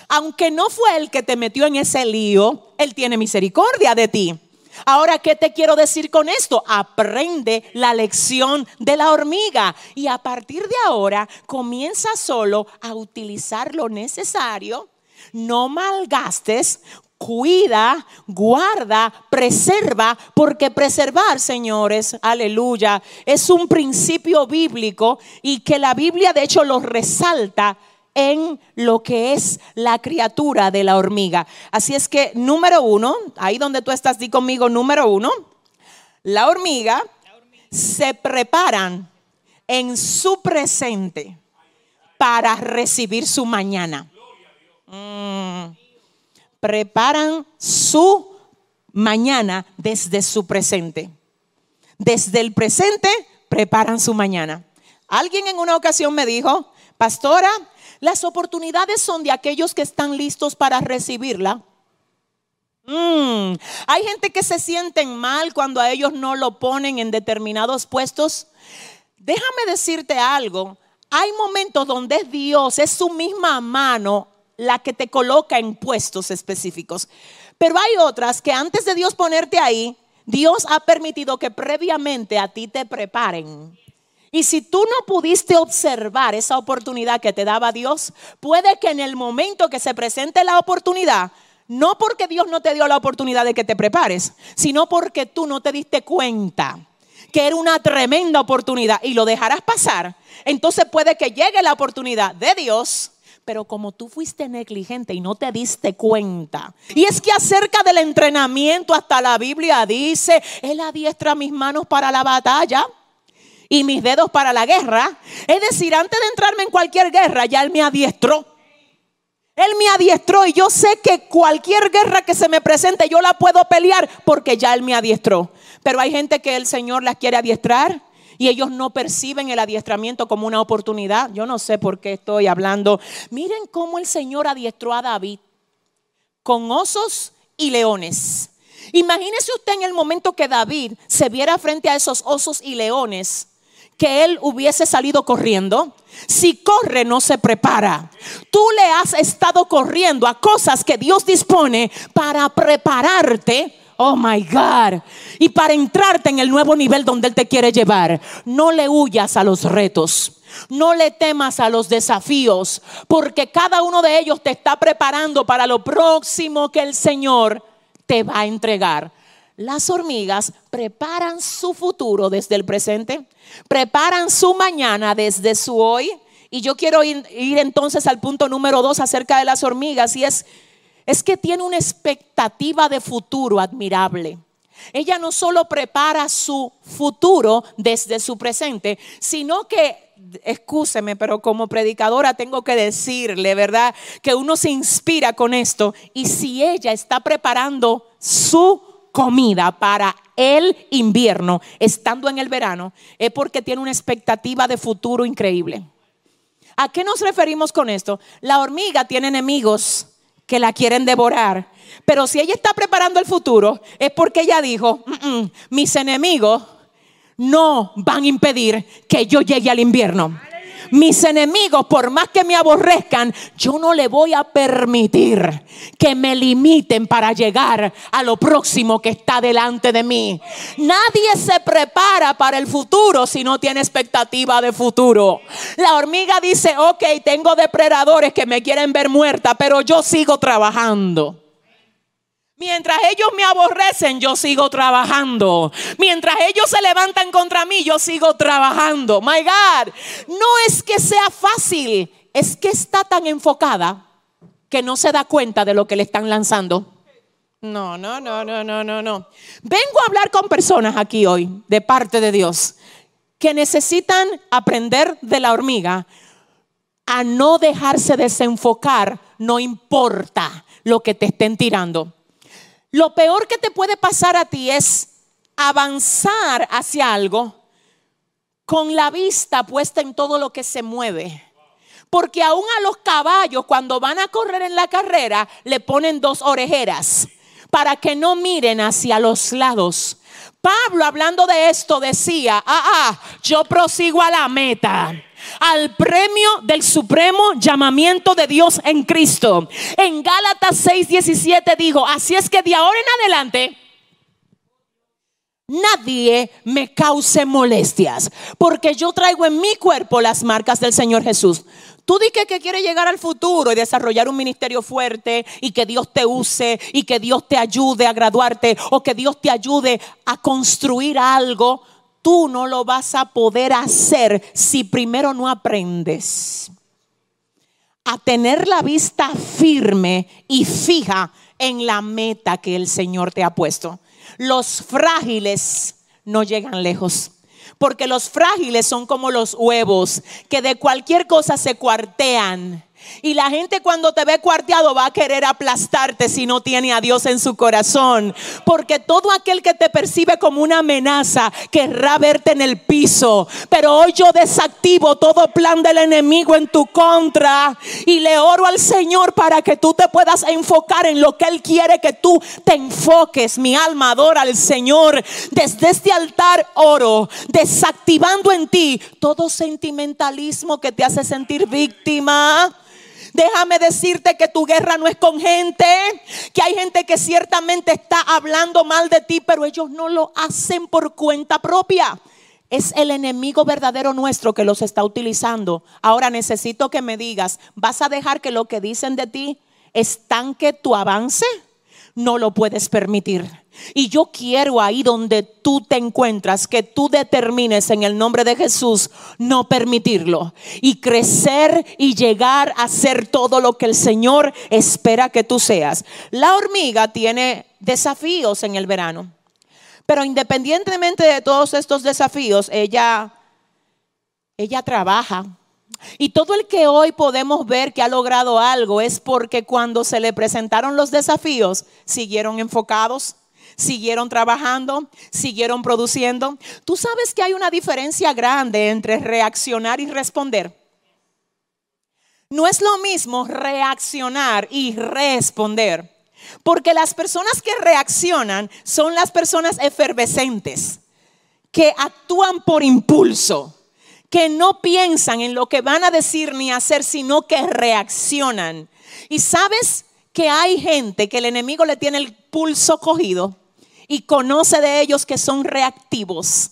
aunque no fue el que te metió en ese lío, Él tiene misericordia de ti. Ahora, ¿qué te quiero decir con esto? Aprende la lección de la hormiga y a partir de ahora comienza solo a utilizar lo necesario. No malgastes, cuida, guarda, preserva, porque preservar, señores, aleluya, es un principio bíblico y que la Biblia de hecho lo resalta en lo que es la criatura de la hormiga. Así es que, número uno, ahí donde tú estás, di conmigo, número uno, la hormiga se preparan en su presente para recibir su mañana. Mm. preparan su mañana desde su presente. Desde el presente preparan su mañana. Alguien en una ocasión me dijo, pastora, las oportunidades son de aquellos que están listos para recibirla. Mm, hay gente que se sienten mal cuando a ellos no lo ponen en determinados puestos. Déjame decirte algo. Hay momentos donde Dios, es su misma mano la que te coloca en puestos específicos. Pero hay otras que antes de Dios ponerte ahí, Dios ha permitido que previamente a ti te preparen. Y si tú no pudiste observar esa oportunidad que te daba Dios, puede que en el momento que se presente la oportunidad, no porque Dios no te dio la oportunidad de que te prepares, sino porque tú no te diste cuenta que era una tremenda oportunidad y lo dejarás pasar, entonces puede que llegue la oportunidad de Dios, pero como tú fuiste negligente y no te diste cuenta. Y es que acerca del entrenamiento, hasta la Biblia dice, Él adiestra mis manos para la batalla y mis dedos para la guerra. Es decir, antes de entrarme en cualquier guerra, ya Él me adiestró. Él me adiestró y yo sé que cualquier guerra que se me presente yo la puedo pelear porque ya Él me adiestró. Pero hay gente que el Señor las quiere adiestrar Y ellos no perciben el adiestramiento como una oportunidad. Yo no sé por qué estoy hablando. Miren cómo el Señor adiestró a David con osos y leones. Imagínese usted en el momento que David se viera frente a esos osos y leones, que él hubiese salido corriendo. Si corre, no se prepara. Tú le has estado corriendo a cosas que Dios dispone para prepararte. Oh my God. Y para entrarte en el nuevo nivel donde Él te quiere llevar. No le huyas a los retos. No le temas a los desafíos. Porque cada uno de ellos te está preparando para lo próximo que el Señor te va a entregar. Las hormigas preparan su futuro desde el presente, preparan su mañana desde su hoy. Y yo quiero ir, entonces al punto número dos acerca de las hormigas y es, es que tiene una expectativa de futuro admirable. Ella no solo prepara su futuro desde su presente, sino que excúseme, pero como predicadora tengo que decirle, ¿verdad? Que uno se inspira con esto. Y si ella está preparando su comida para el invierno, estando en el verano, es porque tiene una expectativa de futuro increíble. ¿A qué nos referimos con esto? La hormiga tiene enemigos que la quieren devorar. Pero si ella está preparando el futuro, es porque ella dijo, mm, mm, mis enemigos no van a impedir que yo llegue al invierno. Mis enemigos, por más que me aborrezcan, yo no le voy a permitir que me limiten para llegar a lo próximo que está delante de mí. Nadie se prepara para el futuro si no tiene expectativa de futuro. La hormiga dice, ok, tengo depredadores que me quieren ver muerta, pero yo sigo trabajando. Mientras ellos me aborrecen, yo sigo trabajando. Mientras ellos se levantan contra mí, yo sigo trabajando. My God, no es que sea fácil, es que está tan enfocada que no se da cuenta de lo que le están lanzando. No, no, no, no, no, no, no. Vengo a hablar con personas aquí hoy, de parte de Dios, que necesitan aprender de la hormiga a no dejarse desenfocar, no importa lo que te estén tirando. Lo peor que te puede pasar a ti es avanzar hacia algo con la vista puesta en todo lo que se mueve. Porque aún a los caballos cuando van a correr en la carrera le ponen dos orejeras para que no miren hacia los lados. Pablo hablando de esto decía, ah, ah, yo prosigo a la meta al premio del supremo llamamiento de Dios en Cristo. En Gálatas 6:17 dijo, así es que de ahora en adelante nadie me cause molestias, porque yo traigo en mi cuerpo las marcas del Señor Jesús. Tú di que, que quieres llegar al futuro y desarrollar un ministerio fuerte y que Dios te use y que Dios te ayude a graduarte o que Dios te ayude a construir algo tú no lo vas a poder hacer si primero no aprendes a tener la vista firme y fija en la meta que el Señor te ha puesto. Los frágiles no llegan lejos. Porque los frágiles son como los huevos que de cualquier cosa se cuartean y la gente cuando te ve cuarteado va a querer aplastarte si no tiene a Dios en su corazón. Porque todo aquel que te percibe como una amenaza querrá verte en el piso. Pero hoy yo desactivo todo plan del enemigo en tu contra. Y le oro al Señor para que tú te puedas enfocar en lo que Él quiere que tú te enfoques. Mi alma adora al Señor. Desde este altar oro, desactivando en ti todo sentimentalismo que te hace sentir víctima Déjame decirte que tu guerra no es con gente, que hay gente que ciertamente está hablando mal de ti, pero ellos no lo hacen por cuenta propia. Es el enemigo verdadero nuestro que los está utilizando. Ahora necesito que me digas, ¿vas a dejar que lo que dicen de ti estanque tu avance? No lo puedes permitir. Y yo quiero ahí donde tú te encuentras, que tú determines en el nombre de Jesús no permitirlo. Y crecer y llegar a ser todo lo que el Señor espera que tú seas. La hormiga tiene desafíos en el verano. Pero independientemente de todos estos desafíos, ella, ella trabaja. Y todo el que hoy podemos ver que ha logrado algo es porque cuando se le presentaron los desafíos, siguieron enfocados siguieron trabajando, siguieron produciendo. Tú sabes que hay una diferencia grande entre reaccionar y responder. No es lo mismo reaccionar y responder. Porque las personas que reaccionan son las personas efervescentes, que actúan por impulso, que no piensan en lo que van a decir ni hacer, sino que reaccionan. Y sabes que hay gente que el enemigo le tiene el pulso cogido y conoce de ellos que son reactivos.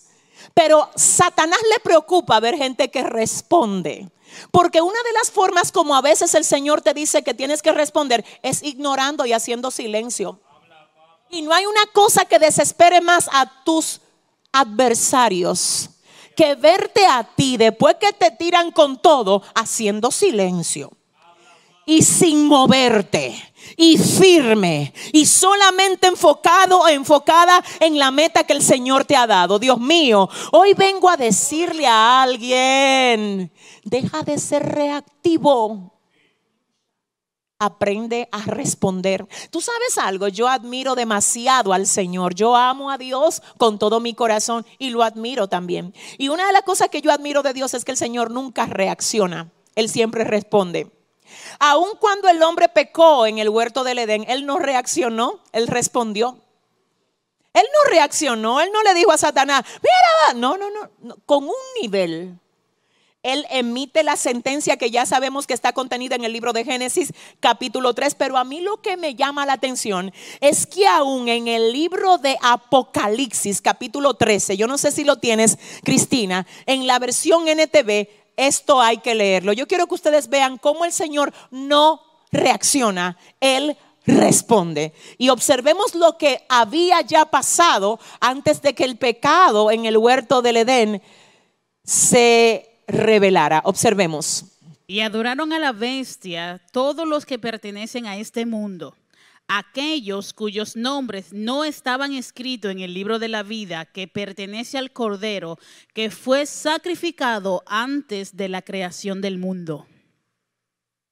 Pero Satanás le preocupa ver gente que responde. Porque una de las formas como a veces el Señor te dice que tienes que responder es ignorando y haciendo silencio. Y no hay una cosa que desespere más a tus adversarios que verte a ti después que te tiran con todo haciendo silencio y sin moverte y firme y solamente enfocado o enfocada en la meta que el Señor te ha dado. Dios mío, hoy vengo a decirle a alguien, deja de ser reactivo. Aprende a responder. Tú sabes algo, yo admiro demasiado al Señor. Yo amo a Dios con todo mi corazón y lo admiro también. Y una de las cosas que yo admiro de Dios es que el Señor nunca reacciona. Él siempre responde. Aun cuando el hombre pecó en el huerto del Edén, él no reaccionó, él respondió. Él no reaccionó, él no le dijo a Satanás, mira, no, no, no, con un nivel. Él emite la sentencia que ya sabemos que está contenida en el libro de Génesis capítulo 3, pero a mí lo que me llama la atención es que aún en el libro de Apocalipsis capítulo 13, yo no sé si lo tienes, Cristina, en la versión NTV, esto hay que leerlo. Yo quiero que ustedes vean cómo el Señor no reacciona, Él responde. Y observemos lo que había ya pasado antes de que el pecado en el huerto del Edén se revelara. Observemos. Y adoraron a la bestia todos los que pertenecen a este mundo aquellos cuyos nombres no estaban escritos en el libro de la vida que pertenece al Cordero que fue sacrificado antes de la creación del mundo.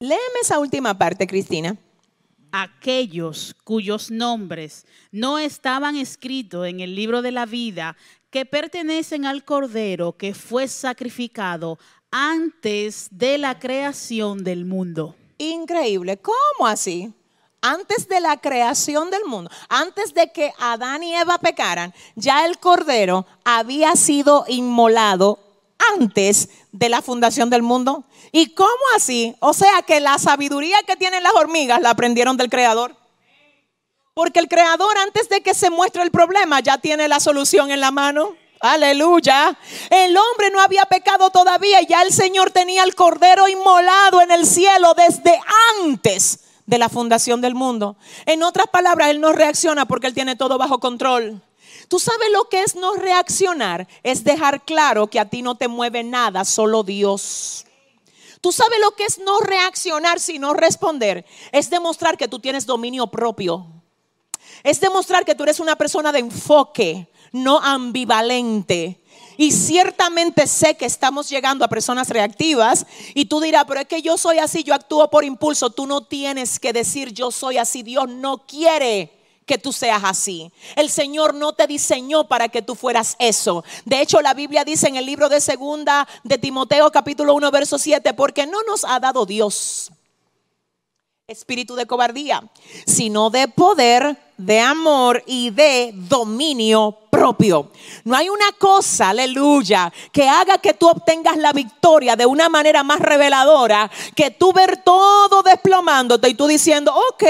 Léeme esa última parte, Cristina. Aquellos cuyos nombres no estaban escritos en el libro de la vida que pertenecen al Cordero que fue sacrificado antes de la creación del mundo. Increíble. ¿Cómo así? Antes de la creación del mundo, antes de que Adán y Eva pecaran, ya el cordero había sido inmolado antes de la fundación del mundo. ¿Y cómo así? O sea que la sabiduría que tienen las hormigas la aprendieron del creador. Porque el creador antes de que se muestre el problema ya tiene la solución en la mano. Aleluya. El hombre no había pecado todavía ya el Señor tenía el cordero inmolado en el cielo desde antes de la fundación del mundo. En otras palabras, Él no reacciona porque Él tiene todo bajo control. Tú sabes lo que es no reaccionar, es dejar claro que a ti no te mueve nada, solo Dios. Tú sabes lo que es no reaccionar, sino responder, es demostrar que tú tienes dominio propio. Es demostrar que tú eres una persona de enfoque, no ambivalente. Y ciertamente sé que estamos llegando a personas reactivas y tú dirás, pero es que yo soy así, yo actúo por impulso. Tú no tienes que decir yo soy así. Dios no quiere que tú seas así. El Señor no te diseñó para que tú fueras eso. De hecho, la Biblia dice en el libro de segunda de Timoteo capítulo 1 verso 7, porque no nos ha dado Dios espíritu de cobardía, sino de poder, de amor y de dominio propio. No hay una cosa, aleluya, que haga que tú obtengas la victoria de una manera más reveladora que tú ver todo desplomándote y tú diciendo, ok,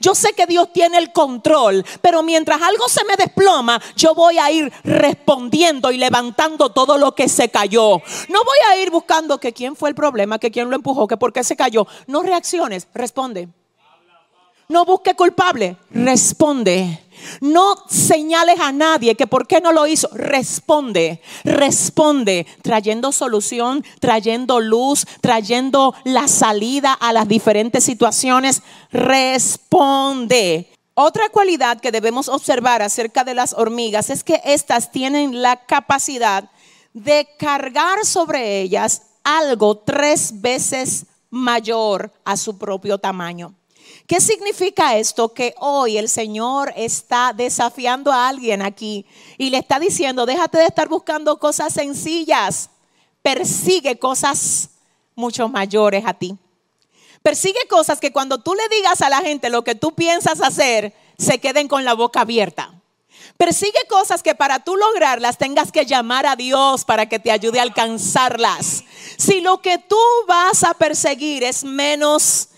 yo sé que Dios tiene el control, pero mientras algo se me desploma, yo voy a ir respondiendo y levantando todo lo que se cayó. No voy a ir buscando que quién fue el problema, que quién lo empujó, que por qué se cayó. No reacciones, responde. No busque culpable, responde. No señales a nadie que por qué no lo hizo. Responde, responde, trayendo solución, trayendo luz, trayendo la salida a las diferentes situaciones. Responde. Otra cualidad que debemos observar acerca de las hormigas es que éstas tienen la capacidad de cargar sobre ellas algo tres veces mayor a su propio tamaño. ¿Qué significa esto? Que hoy el Señor está desafiando a alguien aquí y le está diciendo, déjate de estar buscando cosas sencillas, persigue cosas mucho mayores a ti. Persigue cosas que cuando tú le digas a la gente lo que tú piensas hacer, se queden con la boca abierta. Persigue cosas que para tú lograrlas tengas que llamar a Dios para que te ayude a alcanzarlas. Si lo que tú vas a perseguir es menos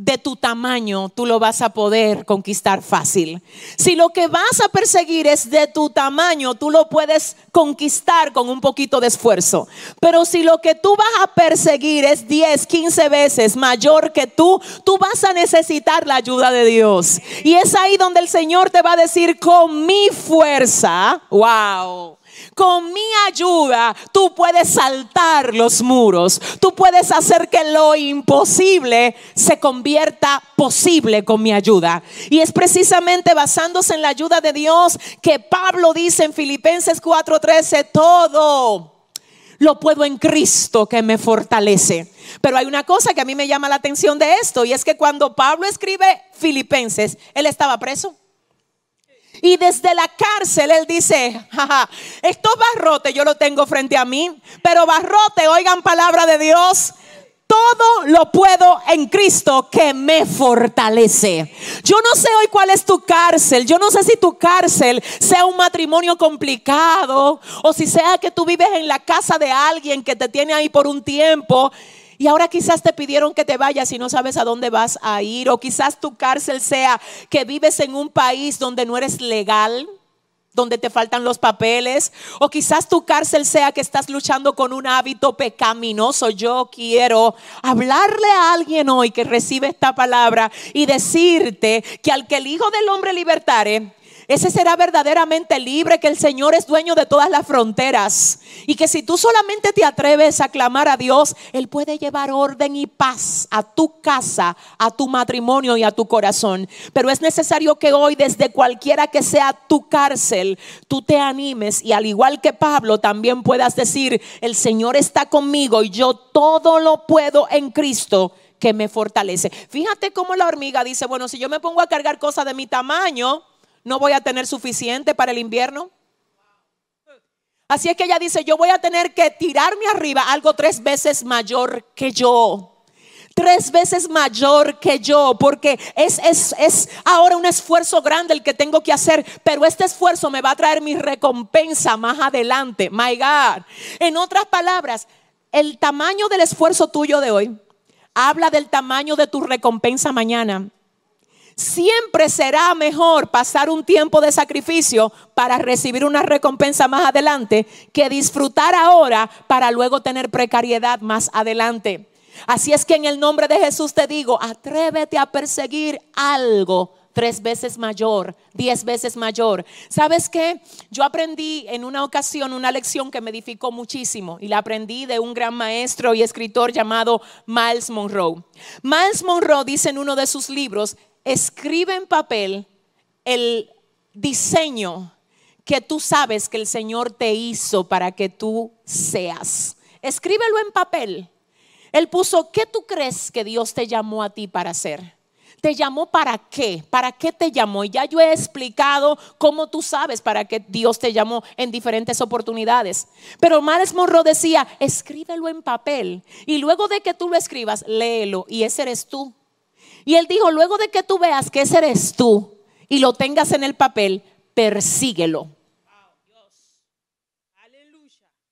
de tu tamaño, tú lo vas a poder conquistar fácil. Si lo que vas a perseguir es de tu tamaño, tú lo puedes conquistar con un poquito de esfuerzo. Pero si lo que tú vas a perseguir es 10, 15 veces mayor que tú, tú vas a necesitar la ayuda de Dios. Y es ahí donde el Señor te va a decir con mi fuerza, wow con mi ayuda tú puedes saltar los muros. Tú puedes hacer que lo imposible se convierta posible con mi ayuda. Y es precisamente basándose en la ayuda de Dios que Pablo dice en Filipenses 4:13, todo lo puedo en Cristo que me fortalece. Pero hay una cosa que a mí me llama la atención de esto y es que cuando Pablo escribe Filipenses, él estaba preso. Y desde la cárcel él dice, jaja, estos barrotes yo lo tengo frente a mí, pero barrote, oigan palabra de Dios, todo lo puedo en Cristo que me fortalece. Yo no sé hoy cuál es tu cárcel. Yo no sé si tu cárcel sea un matrimonio complicado o si sea que tú vives en la casa de alguien que te tiene ahí por un tiempo y ahora quizás te pidieron que te vayas y no sabes a dónde vas a ir. O quizás tu cárcel sea que vives en un país donde no eres legal donde te faltan los papeles, o quizás tu cárcel sea que estás luchando con un hábito pecaminoso. Yo quiero hablarle a alguien hoy que recibe esta palabra y decirte que al que el Hijo del Hombre libertare, ese será verdaderamente libre, que el Señor es dueño de todas las fronteras y que si tú solamente te atreves a clamar a Dios, Él puede llevar orden y paz a tu casa, a tu matrimonio y a tu corazón. Pero es necesario que hoy, desde cualquiera que sea tu cárcel, tú te animes y al igual que Pablo, también puedas decir, el Señor está conmigo y yo todo lo puedo en Cristo que me fortalece. Fíjate cómo la hormiga dice, bueno, si yo me pongo a cargar cosas de mi tamaño, no voy a tener suficiente para el invierno. Así es que ella dice, yo voy a tener que tirarme arriba algo tres veces mayor que yo. Tres veces mayor que yo, porque es, es, es ahora un esfuerzo grande el que tengo que hacer, pero este esfuerzo me va a traer mi recompensa más adelante. My God. En otras palabras, el tamaño del esfuerzo tuyo de hoy habla del tamaño de tu recompensa mañana. Siempre será mejor pasar un tiempo de sacrificio para recibir una recompensa más adelante que disfrutar ahora para luego tener precariedad más adelante. Así es que en el nombre de Jesús te digo, atrévete a perseguir algo tres veces mayor, diez veces mayor. ¿Sabes qué? Yo aprendí en una ocasión una lección que me edificó muchísimo y la aprendí de un gran maestro y escritor llamado Miles Monroe. Miles Monroe dice en uno de sus libros escribe en papel el diseño que tú sabes que el Señor te hizo para que tú seas. Escríbelo en papel. Él puso, ¿qué tú crees que Dios te llamó a ti para hacer? ¿Te llamó para qué? ¿Para qué te llamó? Y ya yo he explicado cómo tú sabes para qué Dios te llamó en diferentes oportunidades. Pero Miles Monroe decía, escríbelo en papel. Y luego de que tú lo escribas, léelo. Y ese eres tú. Y él dijo, luego de que tú veas que ese eres tú y lo tengas en el papel, persíguelo.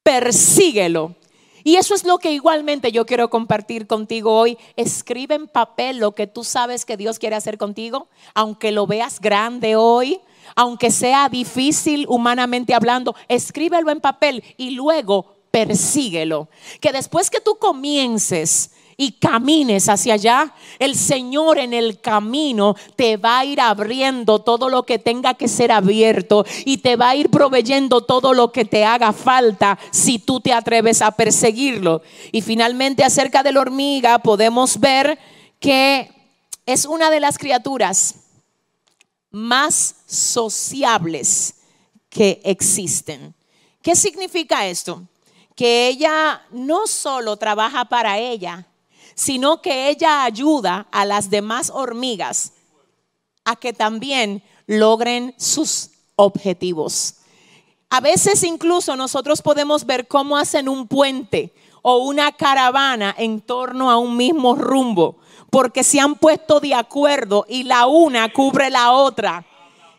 Persíguelo. Y eso es lo que igualmente yo quiero compartir contigo hoy. Escribe en papel lo que tú sabes que Dios quiere hacer contigo, aunque lo veas grande hoy, aunque sea difícil humanamente hablando, escríbelo en papel y luego persíguelo. Que después que tú comiences y camines hacia allá, el Señor en el camino te va a ir abriendo todo lo que tenga que ser abierto y te va a ir proveyendo todo lo que te haga falta si tú te atreves a perseguirlo. Y finalmente acerca de la hormiga podemos ver que es una de las criaturas más sociables que existen. ¿Qué significa esto? Que ella no solo trabaja para ella, sino que ella ayuda a las demás hormigas a que también logren sus objetivos. A veces incluso nosotros podemos ver cómo hacen un puente o una caravana en torno a un mismo rumbo, porque se han puesto de acuerdo y la una cubre la otra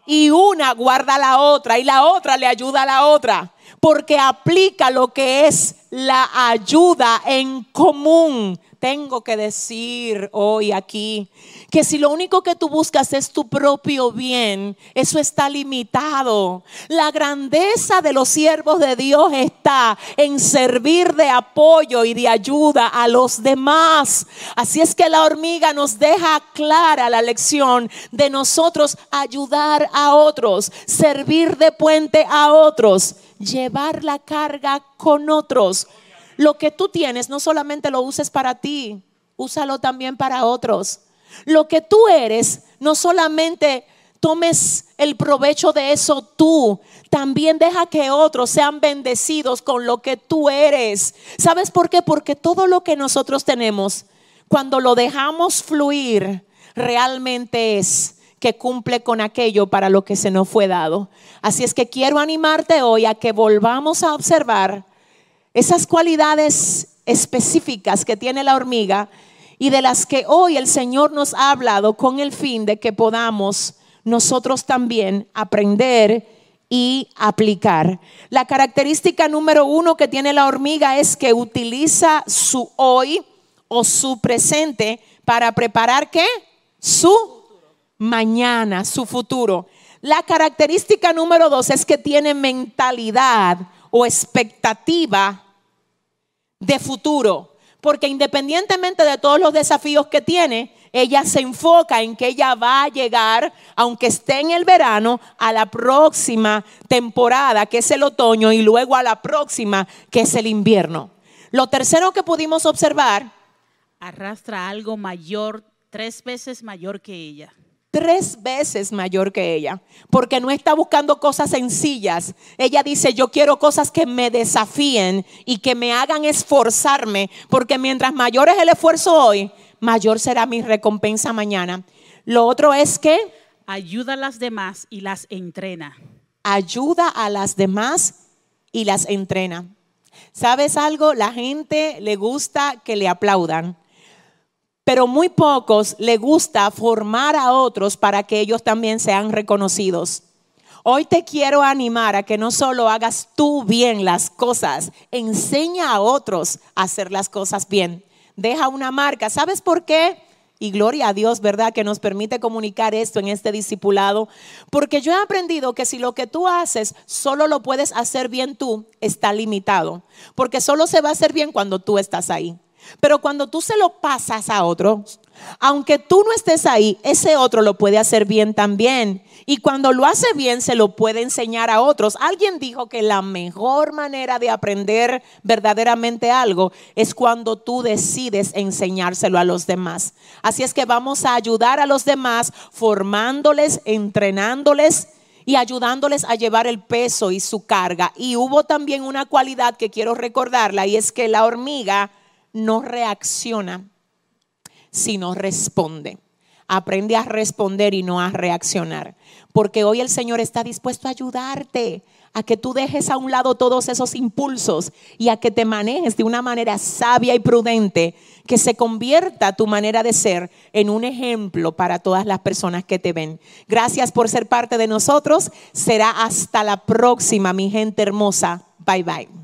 y una guarda la otra y la otra le ayuda a la otra, porque aplica lo que es la ayuda en común tengo que decir hoy aquí que si lo único que tú buscas es tu propio bien, eso está limitado. La grandeza de los siervos de Dios está en servir de apoyo y de ayuda a los demás. Así es que la hormiga nos deja clara la lección de nosotros ayudar a otros, servir de puente a otros, llevar la carga con otros lo que tú tienes no solamente lo uses para ti, úsalo también para otros. Lo que tú eres, no solamente tomes el provecho de eso tú, también deja que otros sean bendecidos con lo que tú eres. ¿Sabes por qué? Porque todo lo que nosotros tenemos, cuando lo dejamos fluir, realmente es que cumple con aquello para lo que se nos fue dado. Así es que quiero animarte hoy a que volvamos a observar esas cualidades específicas que tiene la hormiga y de las que hoy el Señor nos ha hablado con el fin de que podamos nosotros también aprender y aplicar. La característica número uno que tiene la hormiga es que utiliza su hoy o su presente para preparar qué? Su mañana, su futuro. La característica número dos es que tiene mentalidad o expectativa de futuro. Porque independientemente de todos los desafíos que tiene, ella se enfoca en que ella va a llegar, aunque esté en el verano, a la próxima temporada, que es el otoño, y luego a la próxima, que es el invierno. Lo tercero que pudimos observar, arrastra algo mayor, tres veces mayor que ella tres veces mayor que ella, porque no está buscando cosas sencillas. Ella dice, yo quiero cosas que me desafíen y que me hagan esforzarme, porque mientras mayor es el esfuerzo hoy, mayor será mi recompensa mañana. Lo otro es que ayuda a las demás y las entrena. Ayuda a las demás y las entrena. ¿Sabes algo? La gente le gusta que le aplaudan pero muy pocos le gusta formar a otros para que ellos también sean reconocidos. Hoy te quiero animar a que no solo hagas tú bien las cosas, enseña a otros a hacer las cosas bien. Deja una marca. ¿Sabes por qué? Y gloria a Dios, ¿verdad? Que nos permite comunicar esto en este discipulado. Porque yo he aprendido que si lo que tú haces solo lo puedes hacer bien tú, está limitado. Porque solo se va a hacer bien cuando tú estás ahí. Pero cuando tú se lo pasas a otro, aunque tú no estés ahí, ese otro lo puede hacer bien también. Y cuando lo hace bien, se lo puede enseñar a otros. Alguien dijo que la mejor manera de aprender verdaderamente algo es cuando tú decides enseñárselo a los demás. Así es que vamos a ayudar a los demás formándoles, entrenándoles y ayudándoles a llevar el peso y su carga. Y hubo también una cualidad que quiero recordarla y es que la hormiga no reacciona, sino responde. Aprende a responder y no a reaccionar. Porque hoy el Señor está dispuesto a ayudarte a que tú dejes a un lado todos esos impulsos y a que te manejes de una manera sabia y prudente, que se convierta tu manera de ser en un ejemplo para todas las personas que te ven. Gracias por ser parte de nosotros. Será hasta la próxima, mi gente hermosa. Bye bye.